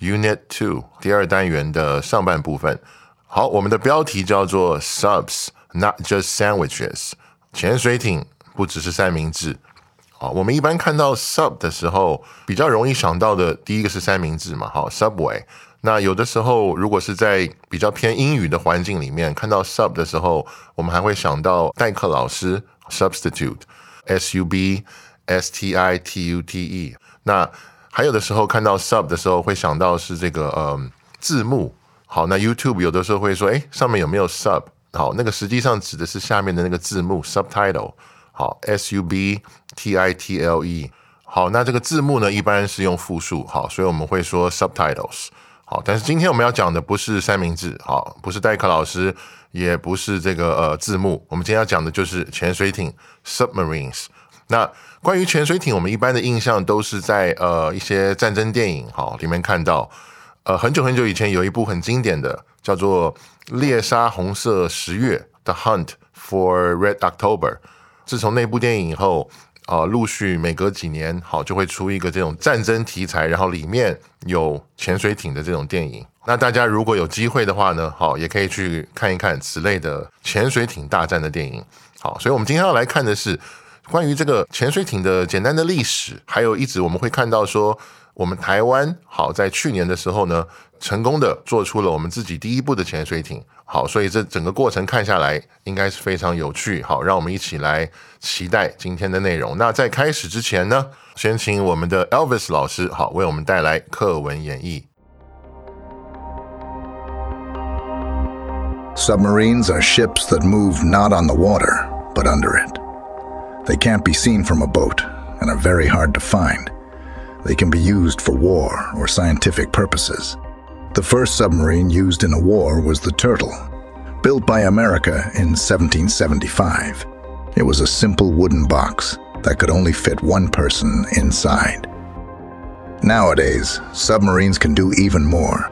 Unit Two 第二单元的上半部分。好，我们的标题叫做 Subs，Not Just Sandwiches，潜水艇不只是三明治。好，我们一般看到 Sub 的时候，比较容易想到的第一个是三明治嘛，好，Subway。那有的时候，如果是在比较偏英语的环境里面看到 Sub 的时候，我们还会想到代课老师 Substitute，S U B S T I T U T E。那还有的时候看到 sub 的时候，会想到是这个呃字幕。好，那 YouTube 有的时候会说，哎，上面有没有 sub？好，那个实际上指的是下面的那个字幕 subtitle。好，S U B T I T L E。好，那这个字幕呢，一般是用复数。好，所以我们会说 subtitles。好，但是今天我们要讲的不是三明治，好，不是代课老师，也不是这个呃字幕。我们今天要讲的就是潜水艇 submarines。那关于潜水艇，我们一般的印象都是在呃一些战争电影哈里面看到。呃，很久很久以前有一部很经典的叫做《猎杀红色十月》The Hunt for Red October。自从那部电影以后，啊，陆续每隔几年好就会出一个这种战争题材，然后里面有潜水艇的这种电影。那大家如果有机会的话呢，好也可以去看一看此类的潜水艇大战的电影。好，所以我们今天要来看的是。关于这个潜水艇的简单的历史，还有一直我们会看到说，我们台湾好在去年的时候呢，成功的做出了我们自己第一部的潜水艇。好，所以这整个过程看下来应该是非常有趣。好，让我们一起来期待今天的内容。那在开始之前呢，先请我们的 Elvis 老师好为我们带来课文演绎。Submarines are ships that move not on the water, but under it. They can't be seen from a boat and are very hard to find. They can be used for war or scientific purposes. The first submarine used in a war was the Turtle, built by America in 1775. It was a simple wooden box that could only fit one person inside. Nowadays, submarines can do even more.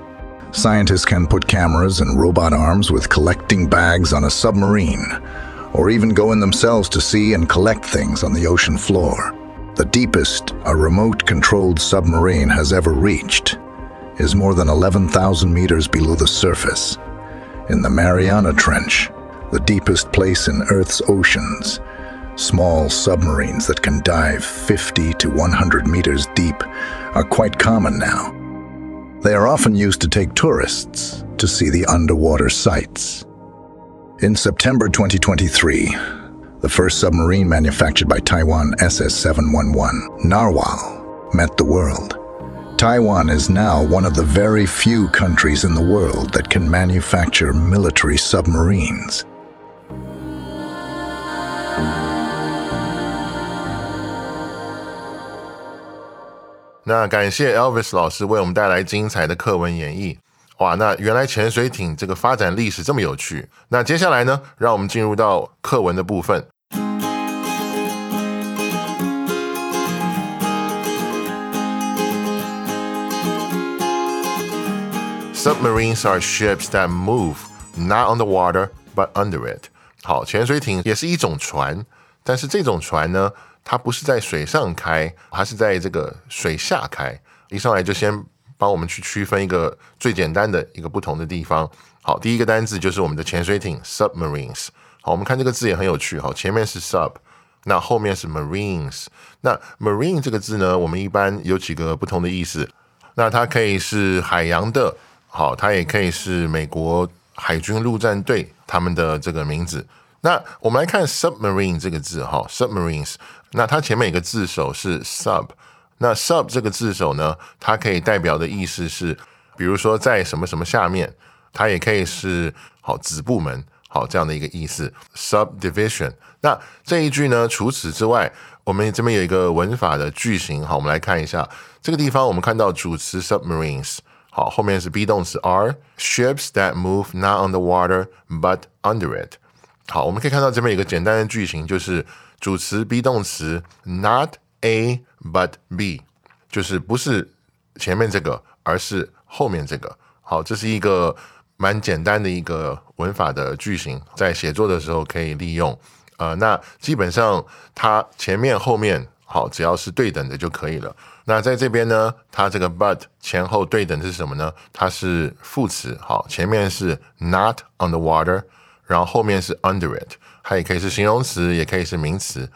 Scientists can put cameras and robot arms with collecting bags on a submarine or even go in themselves to see and collect things on the ocean floor. The deepest a remote controlled submarine has ever reached is more than 11,000 meters below the surface. In the Mariana Trench, the deepest place in Earth's oceans, small submarines that can dive 50 to 100 meters deep are quite common now. They are often used to take tourists to see the underwater sights. In September 2023, the first submarine manufactured by Taiwan SS-711, Narwhal, met the world. Taiwan is now one of the very few countries in the world that can manufacture military submarines. Elvis 哇，那原来潜水艇这个发展历史这么有趣。那接下来呢，让我们进入到课文的部分。Submarines are ships that move not on the water but under it。好，潜水艇也是一种船，但是这种船呢，它不是在水上开，它是在这个水下开。一上来就先。帮我们去区分一个最简单的一个不同的地方。好，第一个单字就是我们的潜水艇 submarines。好，我们看这个字也很有趣。好，前面是 sub，那后面是 marines。那 marine 这个字呢，我们一般有几个不同的意思。那它可以是海洋的，好，它也可以是美国海军陆战队他们的这个名字。那我们来看 submarine 这个字哈，submarines，那它前面一个字首是 sub，那 sub 这个字首呢，它可以代表的意思是，比如说在什么什么下面，它也可以是好子部门，好这样的一个意思，subdivision。那这一句呢，除此之外，我们这边有一个文法的句型，好，我们来看一下这个地方，我们看到主词 submarines，好，后面是 be 动词 are ships that move not on the water but under it。好，我们可以看到这边有一个简单的句型，就是主词 be 动词 not A but B，就是不是前面这个，而是后面这个。好，这是一个蛮简单的一个文法的句型，在写作的时候可以利用。呃，那基本上它前面后面好，只要是对等的就可以了。那在这边呢，它这个 but 前后对等的是什么呢？它是副词。好，前面是 not on the water。然后后面是 under it，它也可以是形容词，也可以是名词。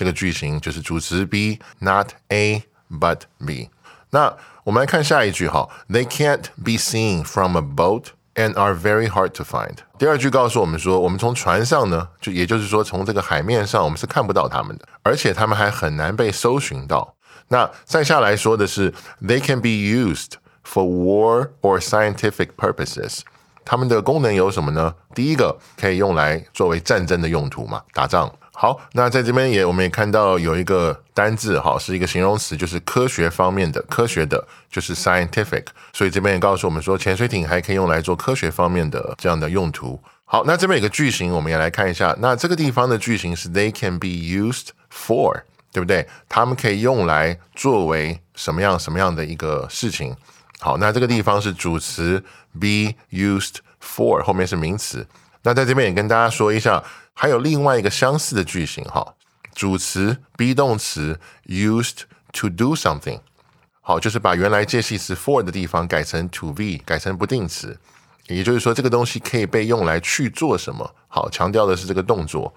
这个句型就是主词 be not A but B。那我们来看下一句哈，They can't be seen from a boat and are very hard to find。第二句告诉我们说，我们从船上呢，就也就是说从这个海面上，我们是看不到他们的，而且他们还很难被搜寻到。那再下来说的是，They can be used for war or scientific purposes。它们的功能有什么呢？第一个可以用来作为战争的用途嘛，打仗。好，那在这边也我们也看到有一个单字，哈，是一个形容词，就是科学方面的，科学的，就是 scientific。所以这边也告诉我们说，潜水艇还可以用来做科学方面的这样的用途。好，那这边有个句型，我们也来看一下。那这个地方的句型是 they can be used for，对不对？他们可以用来作为什么样什么样的一个事情？好，那这个地方是主词 be used for，后面是名词。那在这边也跟大家说一下，还有另外一个相似的句型哈，主词 be 动词 used to do something。好，就是把原来介系词 for 的地方改成 to be，改成不定词。也就是说，这个东西可以被用来去做什么？好，强调的是这个动作。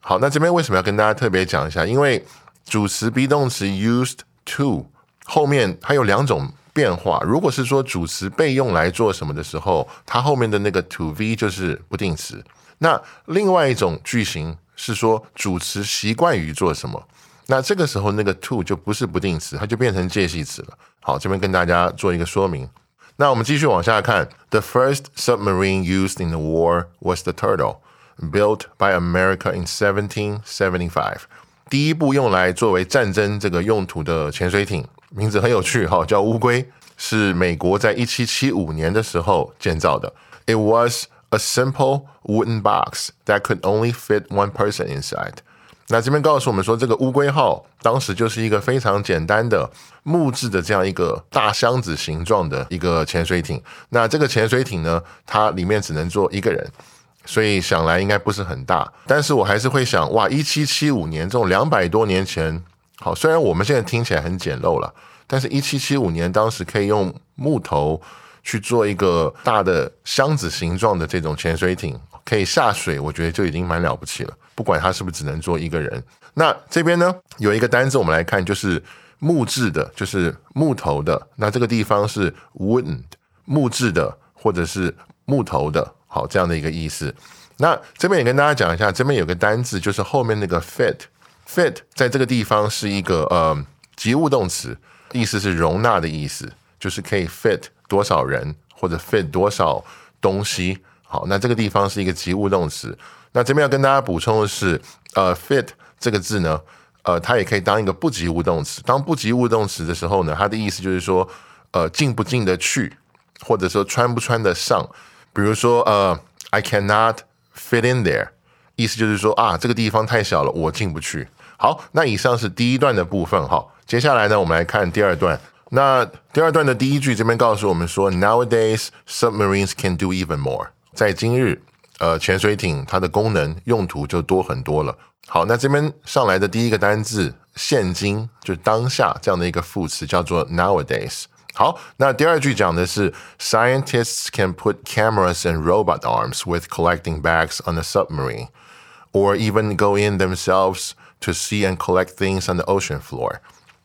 好，那这边为什么要跟大家特别讲一下？因为主词 be 动词 used to 后面还有两种。变化，如果是说主词被用来做什么的时候，它后面的那个 to v 就是不定词。那另外一种句型是说主词习惯于做什么，那这个时候那个 to 就不是不定词，它就变成介系词了。好，这边跟大家做一个说明。那我们继续往下看，The first submarine used in the war was the Turtle, built by America in 1775。第一部用来作为战争这个用途的潜水艇。名字很有趣哈，叫乌龟，是美国在一七七五年的时候建造的。It was a simple wooden box that could only fit one person inside。那这边告诉我们说，这个乌龟号当时就是一个非常简单的木质的这样一个大箱子形状的一个潜水艇。那这个潜水艇呢，它里面只能坐一个人，所以想来应该不是很大。但是我还是会想，哇，一七七五年这种两百多年前。好，虽然我们现在听起来很简陋了，但是，一七七五年当时可以用木头去做一个大的箱子形状的这种潜水艇，可以下水，我觉得就已经蛮了不起了。不管它是不是只能坐一个人。那这边呢，有一个单字，我们来看，就是木质的，就是木头的。那这个地方是 wooden，木质的或者是木头的，好，这样的一个意思。那这边也跟大家讲一下，这边有个单字，就是后面那个 fit。Fit 在这个地方是一个呃及物动词，意思是容纳的意思，就是可以 fit 多少人或者 fit 多少东西。好，那这个地方是一个及物动词。那这边要跟大家补充的是，呃，fit 这个字呢，呃，它也可以当一个不及物动词。当不及物动词的时候呢，它的意思就是说，呃，进不进得去，或者说穿不穿得上。比如说，呃，I cannot fit in there，意思就是说啊，这个地方太小了，我进不去。好，那以上是第一段的部分哈。接下来呢，我们来看第二段。那第二段的第一句这边告诉我们说，Nowadays submarines can do even more。在今日，呃，潜水艇它的功能用途就多很多了。好，那这边上来的第一个单字，现今就是当下这样的一个副词叫做 nowadays。好，那第二句讲的是，Scientists can put cameras and robot arms with collecting bags on a submarine, or even go in themselves. To see and collect things on the ocean floor。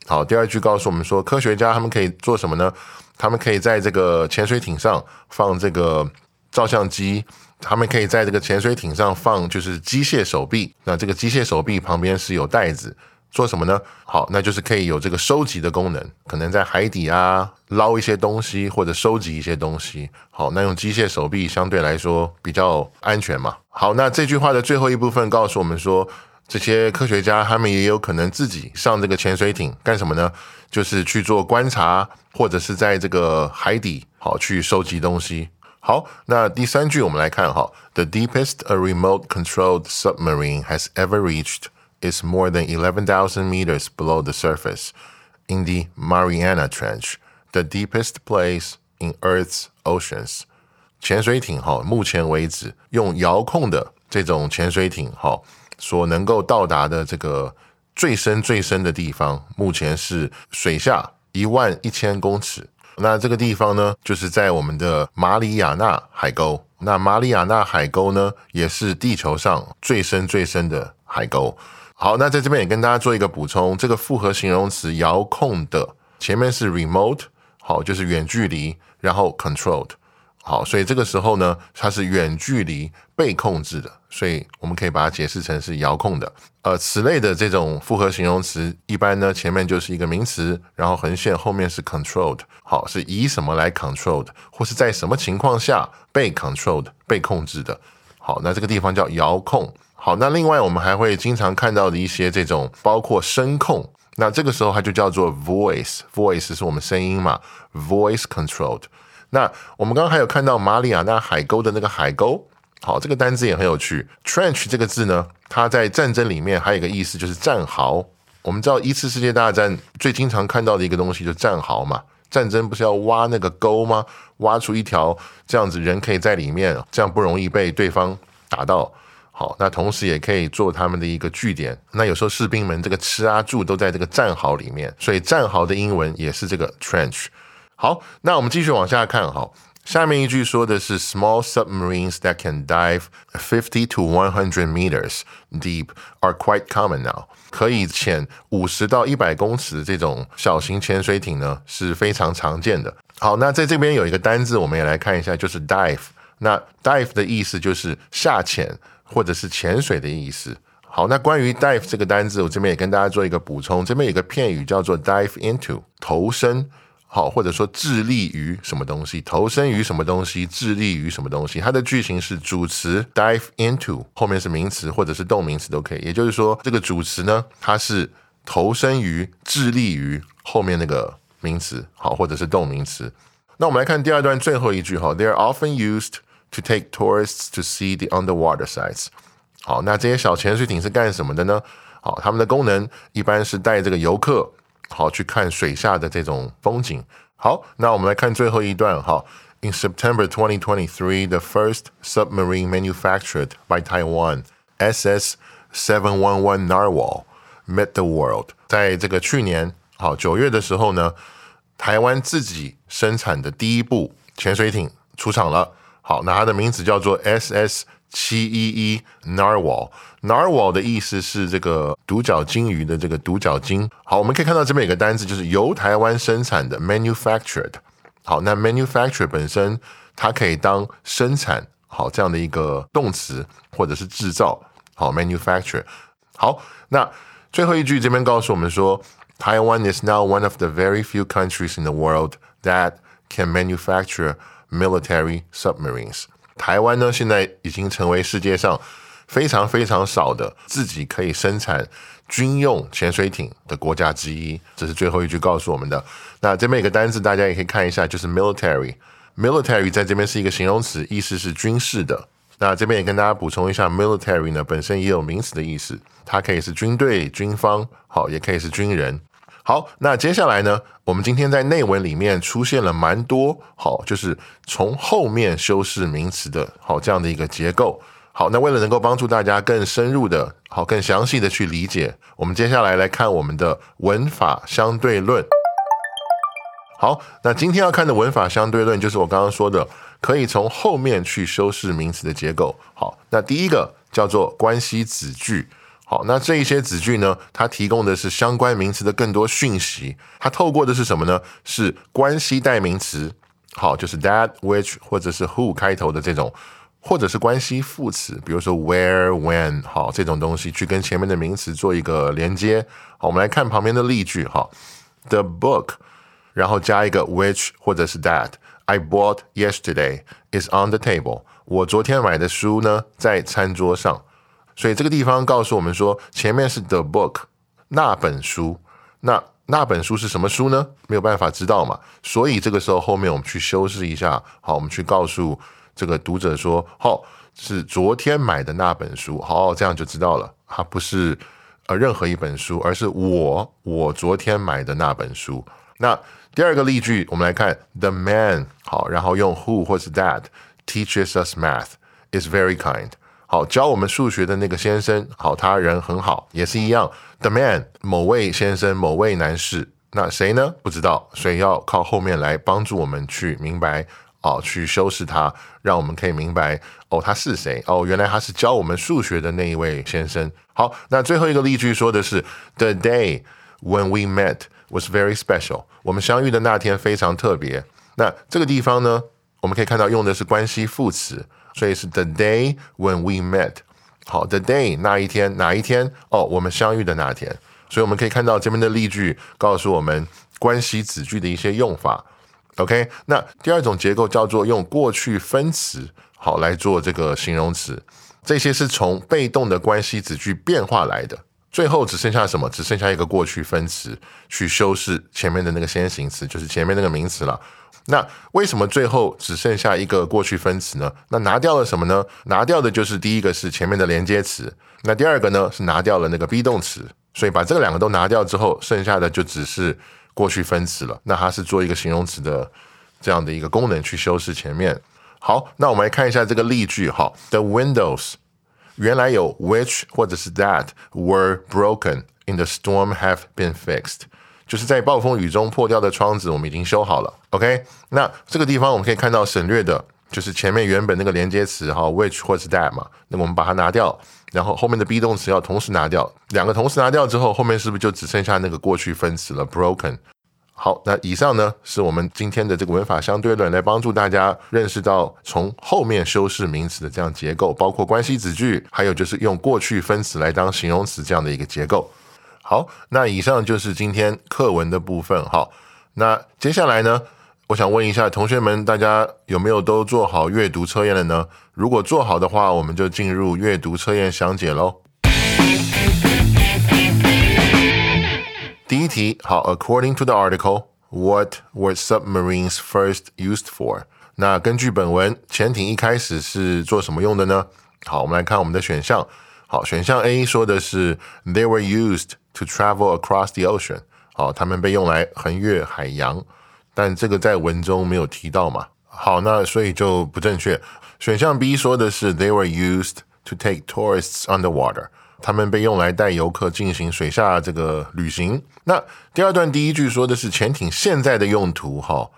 好，第二句告诉我们说，科学家他们可以做什么呢？他们可以在这个潜水艇上放这个照相机，他们可以在这个潜水艇上放就是机械手臂，那这个机械手臂旁边是有袋子，做什么呢？好，那就是可以有这个收集的功能，可能在海底啊捞一些东西或者收集一些东西。好，那用机械手臂相对来说比较安全嘛。好，那这句话的最后一部分告诉我们说。这些科学家他们也有可能自己上这个潜水艇干什么呢？就是去做观察，或者是在这个海底好去收集东西。好，那第三句我们来看哈，The deepest a remote-controlled submarine has ever reached is more than eleven thousand meters below the surface in the Mariana Trench, the deepest place in Earth's oceans。潜水艇哈，目前为止用遥控的这种潜水艇哈。 所能够到达的这个最深最深的地方，目前是水下一万一千公尺。那这个地方呢，就是在我们的马里亚纳海沟。那马里亚纳海沟呢，也是地球上最深最深的海沟。好，那在这边也跟大家做一个补充，这个复合形容词遥控的前面是 remote，好，就是远距离，然后 controlled。好，所以这个时候呢，它是远距离被控制的，所以我们可以把它解释成是遥控的。呃，此类的这种复合形容词，一般呢前面就是一个名词，然后横线后面是 controlled。好，是以什么来 controlled，或是在什么情况下被 controlled 被控制的。好，那这个地方叫遥控。好，那另外我们还会经常看到的一些这种包括声控，那这个时候它就叫做 voice，voice 是我们声音嘛，voice controlled。那我们刚刚还有看到马里亚纳海沟的那个海沟，好，这个单字也很有趣。Trench 这个字呢，它在战争里面还有一个意思就是战壕。我们知道一次世界大战最经常看到的一个东西就是战壕嘛，战争不是要挖那个沟吗？挖出一条这样子人可以在里面，这样不容易被对方打到。好，那同时也可以做他们的一个据点。那有时候士兵们这个吃啊住都在这个战壕里面，所以战壕的英文也是这个 trench。好，那我们继续往下看哈。下面一句说的是，small submarines that can dive fifty to one hundred meters deep are quite common now。可以潜五十到一百公尺的这种小型潜水艇呢，是非常常见的。好，那在这边有一个单字，我们也来看一下，就是 dive。那 dive 的意思就是下潜或者是潜水的意思。好，那关于 dive 这个单字，我这边也跟大家做一个补充。这边有个片语叫做 dive into，投身。好，或者说致力于什么东西，投身于什么东西，致力于什么东西，它的句型是主词 dive into，后面是名词或者是动名词都可以。也就是说，这个主词呢，它是投身于、致力于后面那个名词，好，或者是动名词。那我们来看第二段最后一句哈，They are often used to take tourists to see the underwater sites。好，那这些小潜水艇是干什么的呢？好，它们的功能一般是带这个游客。好，去看水下的这种风景。好，那我们来看最后一段。哈，In September 2023, the first submarine manufactured by Taiwan, SS 711 Narwhal, met the world。在这个去年，好九月的时候呢，台湾自己生产的第一部潜水艇出厂了。好，那它的名字叫做 SS。七一一 narwhal，narwhal 的意思是这个独角鲸鱼的这个独角鲸。好，我们可以看到这边有个单词，就是由台湾生产的 manufactured。好，那 manufacture 本身它可以当生产好这样的一个动词，或者是制造好 manufacture。好，那最后一句这边告诉我们说，Taiwan is now one of the very few countries in the world that can manufacture military submarines。台湾呢，现在已经成为世界上非常非常少的自己可以生产军用潜水艇的国家之一。这是最后一句告诉我们的。那这边有个单词，大家也可以看一下，就是 military。military 在这边是一个形容词，意思是军事的。那这边也跟大家补充一下，military 呢本身也有名词的意思，它可以是军队、军方，好，也可以是军人。好，那接下来呢？我们今天在内文里面出现了蛮多，好，就是从后面修饰名词的，好这样的一个结构。好，那为了能够帮助大家更深入的，好更详细的去理解，我们接下来来看我们的文法相对论。好，那今天要看的文法相对论，就是我刚刚说的，可以从后面去修饰名词的结构。好，那第一个叫做关系子句。好，那这一些子句呢？它提供的是相关名词的更多讯息。它透过的是什么呢？是关系代名词，好，就是 that which 或者是 who 开头的这种，或者是关系副词，比如说 where when 好这种东西，去跟前面的名词做一个连接。好，我们来看旁边的例句哈，the book，然后加一个 which 或者是 that I bought yesterday is on the table。我昨天买的书呢，在餐桌上。所以这个地方告诉我们说，前面是 the book 那本书，那那本书是什么书呢？没有办法知道嘛。所以这个时候后面我们去修饰一下，好，我们去告诉这个读者说，好，是昨天买的那本书，好，这样就知道了，它不是呃任何一本书，而是我我昨天买的那本书。那第二个例句，我们来看 the man 好，然后用 who 或是 that teaches us math is very kind。好，教我们数学的那个先生，好，他人很好，也是一样。The man，某位先生，某位男士，那谁呢？不知道，所以要靠后面来帮助我们去明白，哦，去修饰他，让我们可以明白，哦，他是谁？哦，原来他是教我们数学的那一位先生。好，那最后一个例句说的是，The day when we met was very special。我们相遇的那天非常特别。那这个地方呢，我们可以看到用的是关系副词。所以是 the day when we met，好，the day 那一天哪一天哦，我们相遇的那天。所以我们可以看到这边的例句告诉我们关系子句的一些用法。OK，那第二种结构叫做用过去分词好来做这个形容词，这些是从被动的关系子句变化来的，最后只剩下什么？只剩下一个过去分词去修饰前面的那个先行词，就是前面那个名词了。那为什么最后只剩下一个过去分词呢？那拿掉了什么呢？拿掉的就是第一个是前面的连接词，那第二个呢是拿掉了那个 be 动词，所以把这个两个都拿掉之后，剩下的就只是过去分词了。那它是做一个形容词的这样的一个功能去修饰前面。好，那我们来看一下这个例句哈，The windows 原来有 which 或者是 that were broken in the storm have been fixed。就是在暴风雨中破掉的窗子，我们已经修好了。OK，那这个地方我们可以看到省略的，就是前面原本那个连接词哈，which 或是 that 嘛，那我们把它拿掉，然后后面的 be 动词要同时拿掉，两个同时拿掉之后，后面是不是就只剩下那个过去分词了？Broken。好，那以上呢是我们今天的这个文法相对论，来帮助大家认识到从后面修饰名词的这样结构，包括关系子句，还有就是用过去分词来当形容词这样的一个结构。好，那以上就是今天课文的部分。好，那接下来呢，我想问一下同学们，大家有没有都做好阅读测验了呢？如果做好的话，我们就进入阅读测验详解喽。第一题，好，According to the article, what were submarines first used for？那根据本文，潜艇一开始是做什么用的呢？好，我们来看我们的选项。好，选项 A 说的是 They were used to travel across the ocean。好，他们被用来横越海洋，但这个在文中没有提到嘛？好，那所以就不正确。选项 B 说的是 They were used to take tourists underwater。他们被用来带游客进行水下这个旅行。那第二段第一句说的是潜艇现在的用途，哈，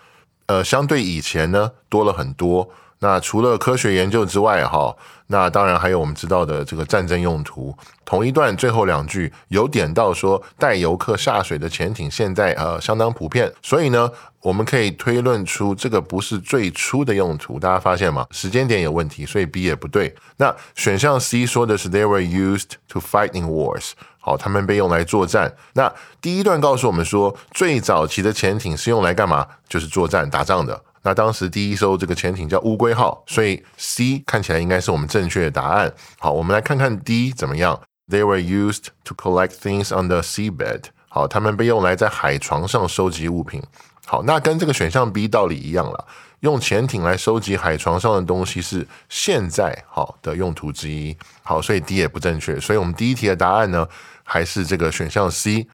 呃，相对以前呢多了很多。那除了科学研究之外，哈，那当然还有我们知道的这个战争用途。同一段最后两句有点到说带游客下水的潜艇现在呃相当普遍，所以呢，我们可以推论出这个不是最初的用途。大家发现吗？时间点有问题，所以 B 也不对。那选项 C 说的是 They were used to fighting wars，好，他们被用来作战。那第一段告诉我们说，最早期的潜艇是用来干嘛？就是作战打仗的。那当时第一艘这个潜艇叫乌龟号，所以 C 看起来应该是我们正确的答案。好，我们来看看 D 怎么样。They were used to collect things on the seabed。好，他们被用来在海床上收集物品。好，那跟这个选项 B 道理一样了。用潜艇来收集海床上的东西是现在好的用途之一。好，所以 D 也不正确。所以我们第一题的答案呢，还是这个选项 C。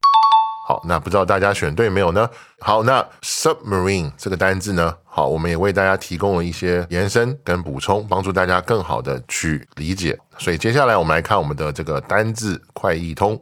好，那不知道大家选对没有呢？好，那 submarine 这个单字呢？好，我们也为大家提供了一些延伸跟补充，帮助大家更好的去理解。所以接下来我们来看我们的这个单字快译通。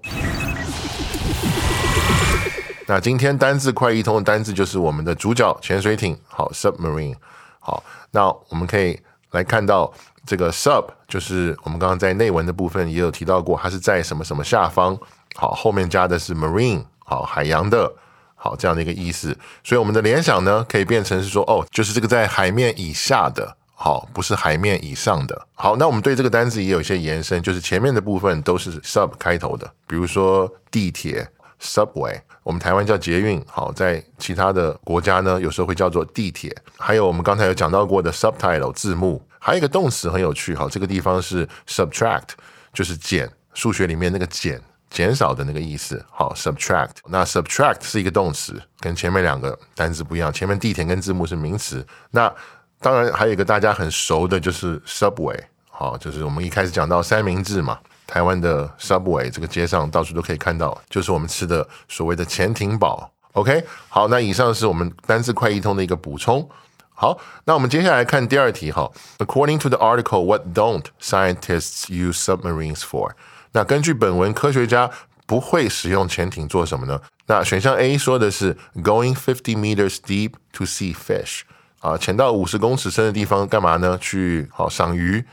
那今天单字快译通的单字就是我们的主角潜水艇。好，submarine。好，那我们可以来看到这个 sub 就是我们刚刚在内文的部分也有提到过，它是在什么什么下方。好，后面加的是 marine。好，海洋的，好，这样的一个意思。所以我们的联想呢，可以变成是说，哦，就是这个在海面以下的，好，不是海面以上的。好，那我们对这个单词也有一些延伸，就是前面的部分都是 sub 开头的，比如说地铁 subway，我们台湾叫捷运，好，在其他的国家呢，有时候会叫做地铁。还有我们刚才有讲到过的 subtitle 字幕，还有一个动词很有趣，好，这个地方是 subtract，就是减，数学里面那个减。减少的那个意思，好，subtract。那 subtract 是一个动词，跟前面两个单词不一样。前面地铁跟字幕是名词。那当然还有一个大家很熟的，就是 subway，好，就是我们一开始讲到三明治嘛，台湾的 subway 这个街上到处都可以看到，就是我们吃的所谓的潜艇堡。OK，好，那以上是我们单字快译通的一个补充。好，那我们接下来看第二题哈。According to the article, what don't scientists use submarines for? 那根据本文，科学家不会使用潜艇做什么呢？那选项 A 说的是 going fifty meters deep to see fish，啊，潜到五十公尺深的地方干嘛呢？去好赏鱼。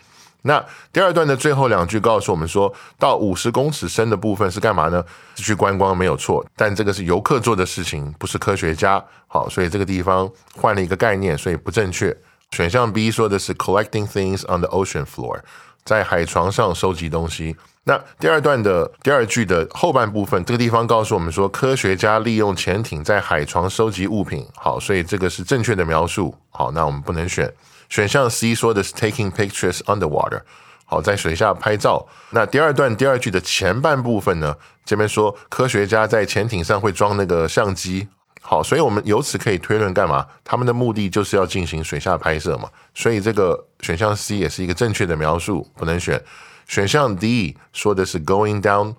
那第二段的最后两句告诉我们，说到五十公尺深的部分是干嘛呢？是去观光没有错，但这个是游客做的事情，不是科学家。好，所以这个地方换了一个概念，所以不正确。选项 B 说的是 collecting things on the ocean floor，在海床上收集东西。那第二段的第二句的后半部分，这个地方告诉我们说，科学家利用潜艇在海床收集物品。好，所以这个是正确的描述。好，那我们不能选选项 C 说的是 taking pictures underwater。好，在水下拍照。那第二段第二句的前半部分呢，这边说科学家在潜艇上会装那个相机。好，所以我们由此可以推论干嘛？他们的目的就是要进行水下拍摄嘛。所以这个选项 C 也是一个正确的描述，不能选。选项 D 说的是 going down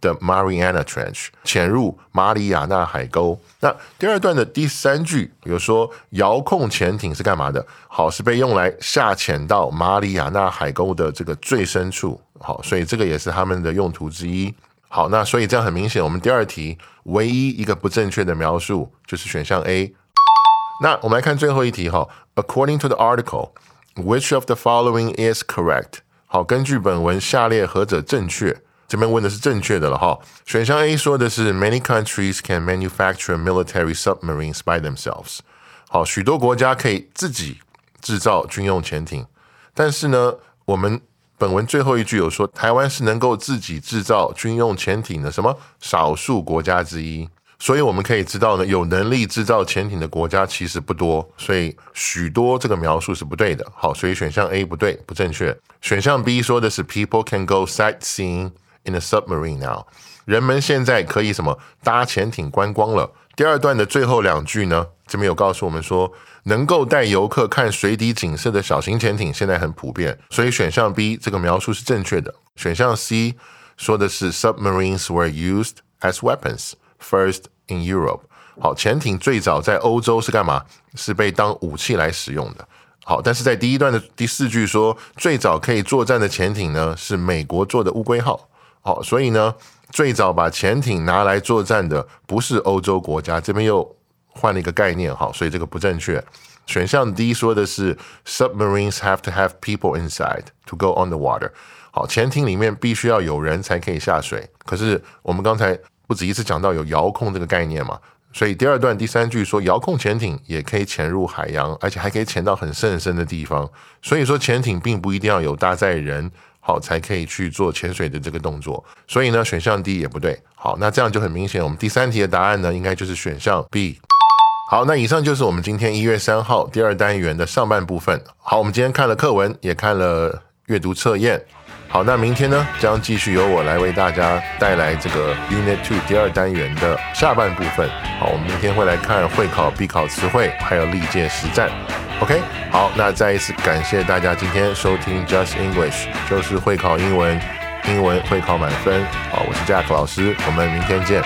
the Mariana Trench，潜入马里亚纳海沟。那第二段的第三句有说遥控潜艇是干嘛的？好，是被用来下潜到马里亚纳海沟的这个最深处。好，所以这个也是他们的用途之一。好，那所以这样很明显，我们第二题唯一一个不正确的描述就是选项 A。那我们来看最后一题哈，According to the article, which of the following is correct？好，根据本文，下列何者正确？这边问的是正确的了哈。选项 A 说的是 Many countries can manufacture military submarines by themselves。好，许多国家可以自己制造军用潜艇。但是呢，我们本文最后一句有说，台湾是能够自己制造军用潜艇的什么少数国家之一。所以我们可以知道呢，有能力制造潜艇的国家其实不多，所以许多这个描述是不对的。好，所以选项 A 不对，不正确。选项 B 说的是 People can go sightseeing in a submarine now，人们现在可以什么搭潜艇观光了。第二段的最后两句呢，这边有告诉我们说，能够带游客看水底景色的小型潜艇现在很普遍，所以选项 B 这个描述是正确的。选项 C 说的是 Submarines were used as weapons。First in Europe，好，潜艇最早在欧洲是干嘛？是被当武器来使用的。好，但是在第一段的第四句说，最早可以作战的潜艇呢是美国做的乌龟号。好，所以呢，最早把潜艇拿来作战的不是欧洲国家。这边又换了一个概念，好，所以这个不正确。选项 D 说的是 Submarines have to have people inside to go on the water。好，潜艇里面必须要有人才可以下水。可是我们刚才。不止一次讲到有遥控这个概念嘛，所以第二段第三句说遥控潜艇也可以潜入海洋，而且还可以潜到很深很深的地方。所以说潜艇并不一定要有搭载人好才可以去做潜水的这个动作。所以呢，选项 D 也不对。好，那这样就很明显，我们第三题的答案呢，应该就是选项 B。好，那以上就是我们今天一月三号第二单元的上半部分。好，我们今天看了课文，也看了阅读测验。好，那明天呢，将继续由我来为大家带来这个 Unit Two 第二单元的下半部分。好，我们明天会来看会考必考词汇，还有历届实战。OK，好，那再一次感谢大家今天收听 Just English，就是会考英文，英文会考满分。好，我是 Jack 老师，我们明天见。